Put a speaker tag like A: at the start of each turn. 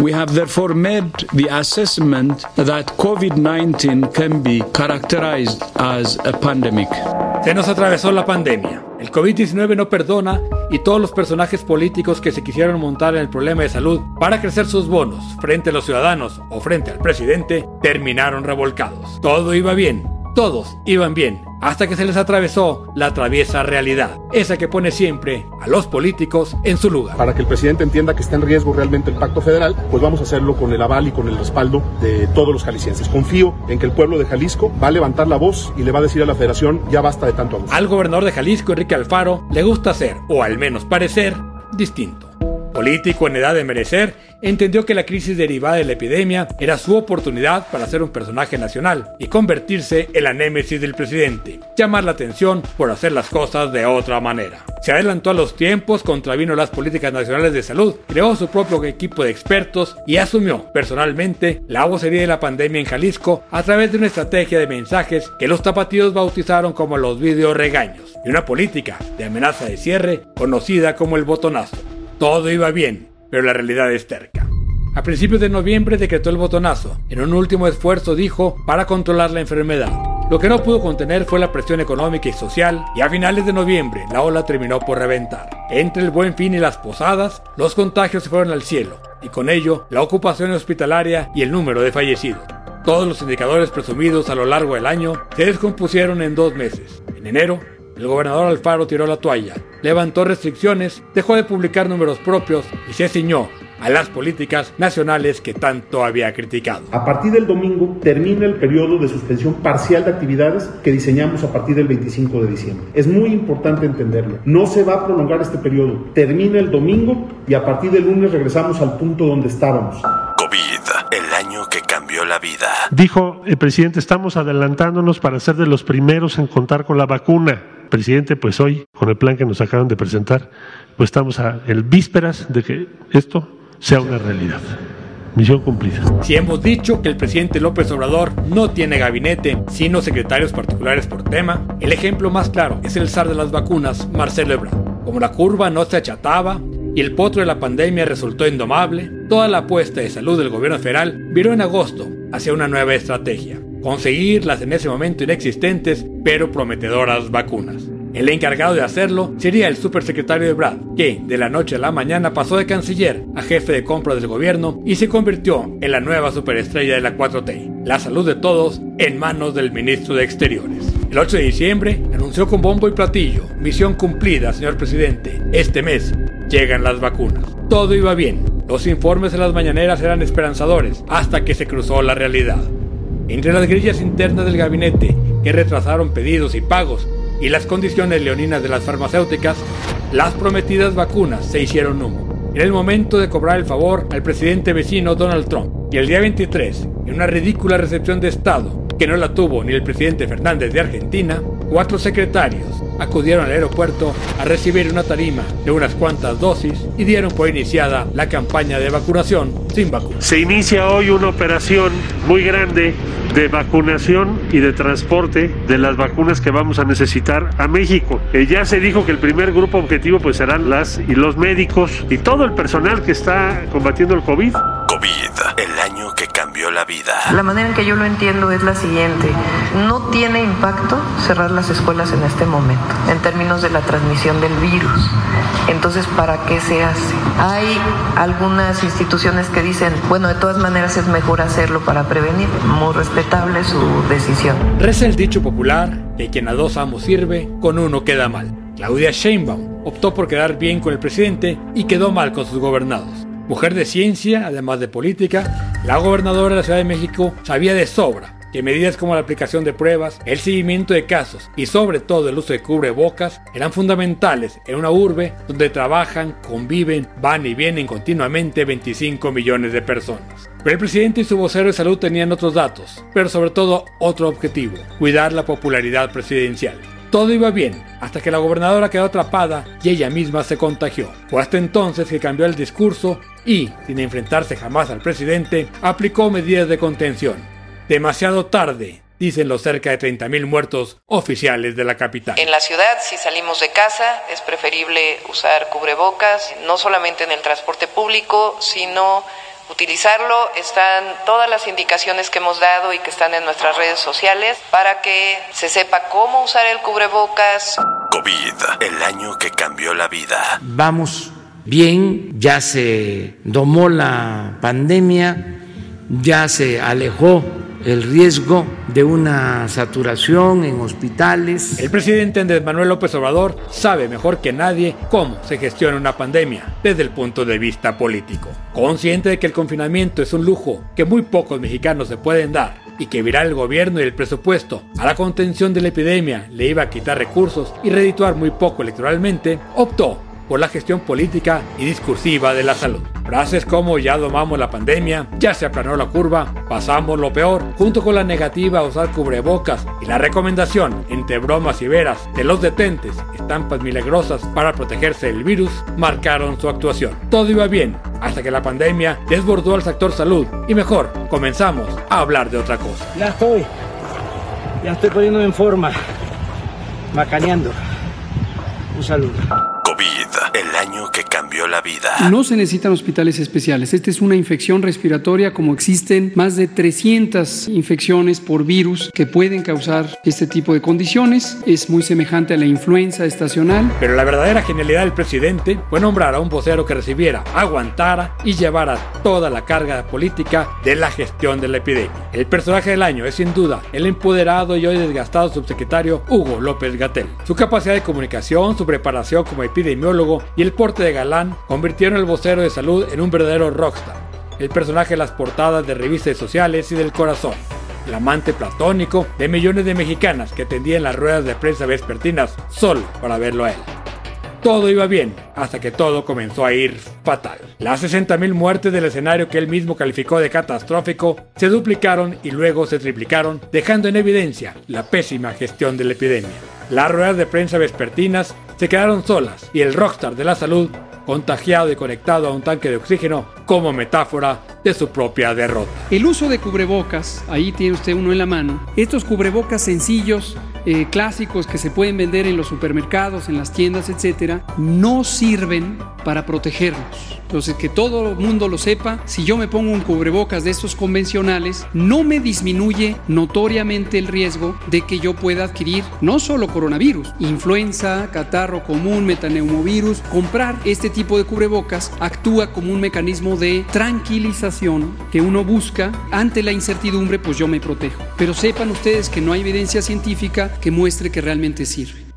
A: We have therefore made the assessment that COVID-19 can be characterized as a pandemic.
B: Se nos atravesó la pandemia. El COVID-19 no perdona y todos los personajes políticos que se quisieron montar en el problema de salud para crecer sus bonos frente a los ciudadanos o frente al presidente terminaron revolcados. Todo iba bien, todos iban bien, hasta que se les atravesó la traviesa realidad, esa que pone siempre a los políticos en su lugar.
C: Para que el presidente entienda que está en riesgo realmente el pacto federal, pues vamos a hacerlo con el aval y con el respaldo de todos los jaliscienses. Confío en que el pueblo de Jalisco va a levantar la voz y le va a decir a la federación, ya basta de tanto abuso.
B: Al gobernador de Jalisco, Enrique Alfaro, le gusta ser, o al menos parecer, distinto político en edad de merecer, entendió que la crisis derivada de la epidemia era su oportunidad para ser un personaje nacional y convertirse en la némesis del presidente, llamar la atención por hacer las cosas de otra manera. Se adelantó a los tiempos, contravino las políticas nacionales de salud, creó su propio equipo de expertos y asumió personalmente la vocería de la pandemia en Jalisco a través de una estrategia de mensajes que los tapatíos bautizaron como los video regaños y una política de amenaza de cierre conocida como el botonazo. Todo iba bien, pero la realidad es terca. A principios de noviembre decretó el botonazo. En un último esfuerzo dijo para controlar la enfermedad. Lo que no pudo contener fue la presión económica y social y a finales de noviembre la ola terminó por reventar. Entre el buen fin y las posadas, los contagios se fueron al cielo y con ello la ocupación hospitalaria y el número de fallecidos. Todos los indicadores presumidos a lo largo del año se descompusieron en dos meses. En enero, el gobernador Alfaro tiró la toalla, levantó restricciones, dejó de publicar números propios y se ciñó a las políticas nacionales que tanto había criticado.
C: A partir del domingo termina el periodo de suspensión parcial de actividades que diseñamos a partir del 25 de diciembre. Es muy importante entenderlo. No se va a prolongar este periodo. Termina el domingo y a partir del lunes regresamos al punto donde estábamos.
D: COVID, el año que cambió la vida.
E: Dijo el presidente, estamos adelantándonos para ser de los primeros en contar con la vacuna presidente, pues hoy, con el plan que nos acaban de presentar, pues estamos a el vísperas de que esto sea una realidad. Misión cumplida.
B: Si hemos dicho que el presidente López Obrador no tiene gabinete, sino secretarios particulares por tema, el ejemplo más claro es el zar de las vacunas, Marcelo Ebrard. Como la curva no se achataba y el potro de la pandemia resultó indomable, toda la apuesta de salud del gobierno federal viró en agosto hacia una nueva estrategia conseguir las en ese momento inexistentes pero prometedoras vacunas. El encargado de hacerlo sería el supersecretario de Brad, que de la noche a la mañana pasó de canciller a jefe de compra del gobierno y se convirtió en la nueva superestrella de la 4T. La salud de todos en manos del ministro de Exteriores. El 8 de diciembre anunció con bombo y platillo, misión cumplida, señor presidente. Este mes llegan las vacunas. Todo iba bien. Los informes en las mañaneras eran esperanzadores hasta que se cruzó la realidad. Entre las grillas internas del gabinete que retrasaron pedidos y pagos y las condiciones leoninas de las farmacéuticas, las prometidas vacunas se hicieron humo. Era el momento de cobrar el favor al presidente vecino Donald Trump. Y el día 23, en una ridícula recepción de Estado que no la tuvo ni el presidente Fernández de Argentina, cuatro secretarios acudieron al aeropuerto a recibir una tarima de unas cuantas dosis y dieron por iniciada la campaña de vacunación sin vacuna.
E: Se inicia hoy una operación muy grande de vacunación y de transporte de las vacunas que vamos a necesitar a México. Eh, ya se dijo que el primer grupo objetivo pues serán las y los médicos y todo el personal que está combatiendo el COVID.
D: COVID, el año cambió la vida.
F: La manera en que yo lo entiendo es la siguiente. No tiene impacto cerrar las escuelas en este momento, en términos de la transmisión del virus. Entonces, ¿para qué se hace? Hay algunas instituciones que dicen, bueno, de todas maneras es mejor hacerlo para prevenir. Muy respetable su decisión.
B: Reza el dicho popular que quien a dos amos sirve, con uno queda mal. Claudia Sheinbaum optó por quedar bien con el presidente y quedó mal con sus gobernados. Mujer de ciencia, además de política, la gobernadora de la Ciudad de México sabía de sobra que medidas como la aplicación de pruebas, el seguimiento de casos y sobre todo el uso de cubrebocas eran fundamentales en una urbe donde trabajan, conviven, van y vienen continuamente 25 millones de personas. Pero el presidente y su vocero de salud tenían otros datos, pero sobre todo otro objetivo, cuidar la popularidad presidencial. Todo iba bien, hasta que la gobernadora quedó atrapada y ella misma se contagió. Fue hasta entonces que cambió el discurso y, sin enfrentarse jamás al presidente, aplicó medidas de contención. Demasiado tarde, dicen los cerca de 30.000 muertos oficiales de la capital.
G: En la ciudad, si salimos de casa, es preferible usar cubrebocas, no solamente en el transporte público, sino utilizarlo. Están todas las indicaciones que hemos dado y que están en nuestras redes sociales para que se sepa cómo usar el cubrebocas.
D: COVID, el año que cambió la vida.
H: Vamos bien, ya se domó la pandemia, ya se alejó el riesgo de una saturación en hospitales.
B: El presidente Andrés Manuel López Obrador sabe mejor que nadie cómo se gestiona una pandemia desde el punto de vista político. Consciente de que el confinamiento es un lujo que muy pocos mexicanos se pueden dar y que virar el gobierno y el presupuesto a la contención de la epidemia le iba a quitar recursos y redituar muy poco electoralmente, optó por la gestión política y discursiva de la salud. Frases como ya domamos la pandemia, ya se aplanó la curva, pasamos lo peor, junto con la negativa a usar cubrebocas y la recomendación, entre bromas y veras, de los detentes, estampas milagrosas para protegerse del virus, marcaron su actuación. Todo iba bien, hasta que la pandemia desbordó al sector salud y mejor, comenzamos a hablar de otra cosa.
I: Ya estoy, ya estoy poniéndome en forma, macaneando. Un saludo.
D: Año que cambió la vida.
J: No se necesitan hospitales especiales. Esta es una infección respiratoria como existen más de 300 infecciones por virus que pueden causar este tipo de condiciones. Es muy semejante a la influenza estacional.
B: Pero la verdadera genialidad del presidente fue nombrar a un vocero que recibiera, aguantara y llevara toda la carga política de la gestión de la epidemia. El personaje del año es sin duda el empoderado y hoy desgastado subsecretario Hugo López Gatel. Su capacidad de comunicación, su preparación como epidemiólogo y el porte de galán convirtieron al vocero de salud en un verdadero rockstar, el personaje de las portadas de revistas sociales y del corazón, el amante platónico de millones de mexicanas que atendían las ruedas de prensa vespertinas solo para verlo a él. Todo iba bien, hasta que todo comenzó a ir fatal. Las 60.000 muertes del escenario que él mismo calificó de catastrófico se duplicaron y luego se triplicaron, dejando en evidencia la pésima gestión de la epidemia. Las ruedas de prensa vespertinas se quedaron solas y el rockstar de la salud contagiado y conectado a un tanque de oxígeno como metáfora de su propia derrota.
J: El uso de cubrebocas, ahí tiene usted uno en la mano, estos cubrebocas sencillos, eh, clásicos que se pueden vender en los supermercados, en las tiendas, etcétera, no sirven para protegernos. Entonces, que todo el mundo lo sepa, si yo me pongo un cubrebocas de estos convencionales, no me disminuye notoriamente el riesgo de que yo pueda adquirir no solo coronavirus, influenza, catarro común, metaneumovirus. Comprar este tipo de cubrebocas actúa como un mecanismo de tranquilización que uno busca ante la incertidumbre, pues yo me protejo. Pero sepan ustedes que no hay evidencia científica que muestre que realmente sirve.